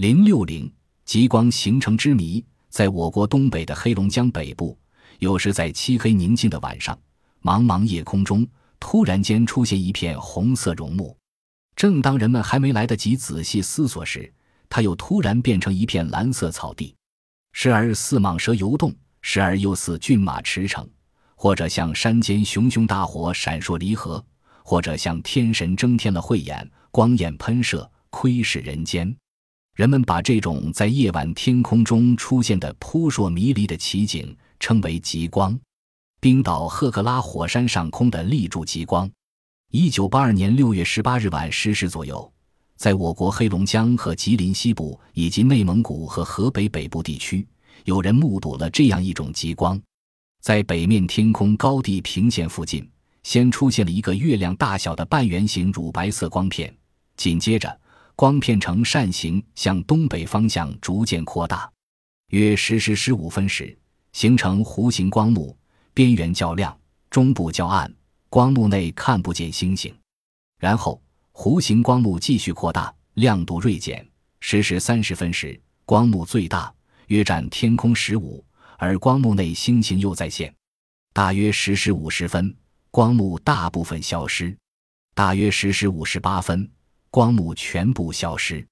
零六零极光形成之谜，在我国东北的黑龙江北部，有时在漆黑宁静的晚上，茫茫夜空中突然间出现一片红色绒幕。正当人们还没来得及仔细思索时，它又突然变成一片蓝色草地，时而似蟒蛇游动，时而又似骏马驰骋，或者像山间熊熊大火闪烁离合，或者像天神睁天了慧眼，光焰喷射，窥视人间。人们把这种在夜晚天空中出现的扑朔迷离的奇景称为极光。冰岛赫克拉火山上空的立柱极光。一九八二年六月十八日晚十时左右，在我国黑龙江和吉林西部以及内蒙古和河北北部地区，有人目睹了这样一种极光：在北面天空高地平线附近，先出现了一个月亮大小的半圆形乳白色光片，紧接着光片呈扇形向东北方向逐渐扩大，约十时十五分时形成弧形光幕，边缘较亮，中部较暗。光幕内看不见星星，然后弧形光幕继续扩大，亮度锐减。十时三十分时，光幕最大，约占天空十五，而光幕内星星又再现。大约十时五十分，光幕大部分消失；大约十时五十八分，光幕全部消失。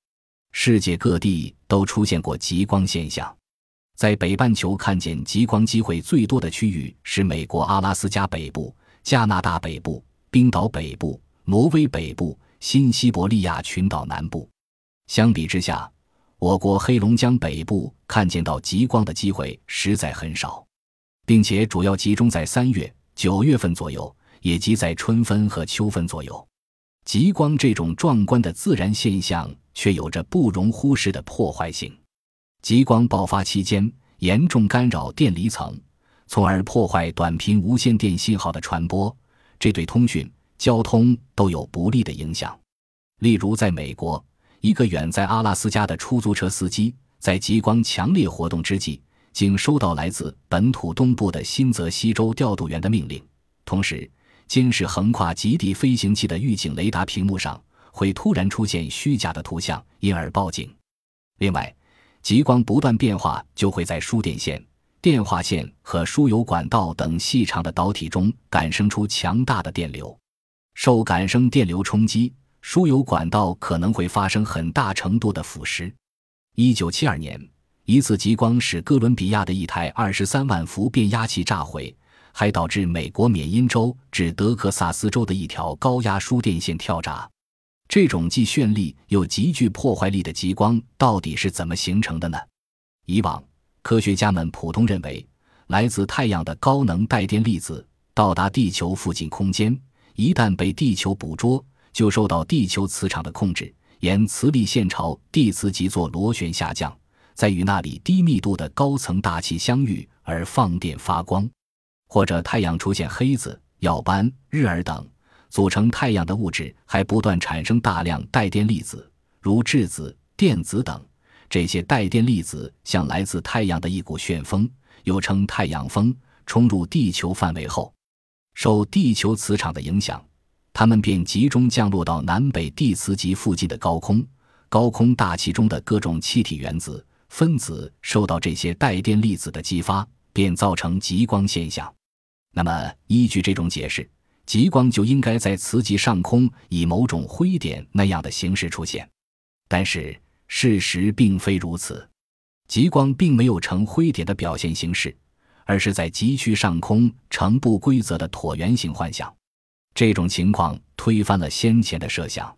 世界各地都出现过极光现象，在北半球看见极光机会最多的区域是美国阿拉斯加北部。加拿大北部、冰岛北部、挪威北部、新西伯利亚群岛南部，相比之下，我国黑龙江北部看见到极光的机会实在很少，并且主要集中在三月、九月份左右，也即在春分和秋分左右。极光这种壮观的自然现象，却有着不容忽视的破坏性。极光爆发期间，严重干扰电离层。从而破坏短频无线电信号的传播，这对通讯、交通都有不利的影响。例如，在美国，一个远在阿拉斯加的出租车司机，在极光强烈活动之际，竟收到来自本土东部的新泽西州调度员的命令。同时，监视横跨极地飞行器的预警雷达屏幕上会突然出现虚假的图像，因而报警。另外，极光不断变化，就会在输电线。电话线和输油管道等细长的导体中感生出强大的电流，受感生电流冲击，输油管道可能会发生很大程度的腐蚀。一九七二年，一次极光使哥伦比亚的一台二十三万伏变压器炸毁，还导致美国缅因州至德克萨斯州的一条高压输电线跳闸。这种既绚丽又极具破坏力的极光到底是怎么形成的呢？以往。科学家们普通认为，来自太阳的高能带电粒子到达地球附近空间，一旦被地球捕捉，就受到地球磁场的控制，沿磁力线朝地磁极座螺旋下降，在与那里低密度的高层大气相遇而放电发光，或者太阳出现黑子、耀斑、日珥等组成太阳的物质，还不断产生大量带电粒子，如质子、电子等。这些带电粒子像来自太阳的一股旋风，又称太阳风，冲入地球范围后，受地球磁场的影响，它们便集中降落到南北地磁极附近的高空。高空大气中的各种气体原子、分子受到这些带电粒子的激发，便造成极光现象。那么，依据这种解释，极光就应该在磁极上空以某种灰点那样的形式出现。但是，事实并非如此，极光并没有呈灰点的表现形式，而是在极区上空呈不规则的椭圆形幻象。这种情况推翻了先前的设想，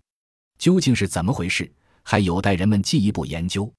究竟是怎么回事，还有待人们进一步研究。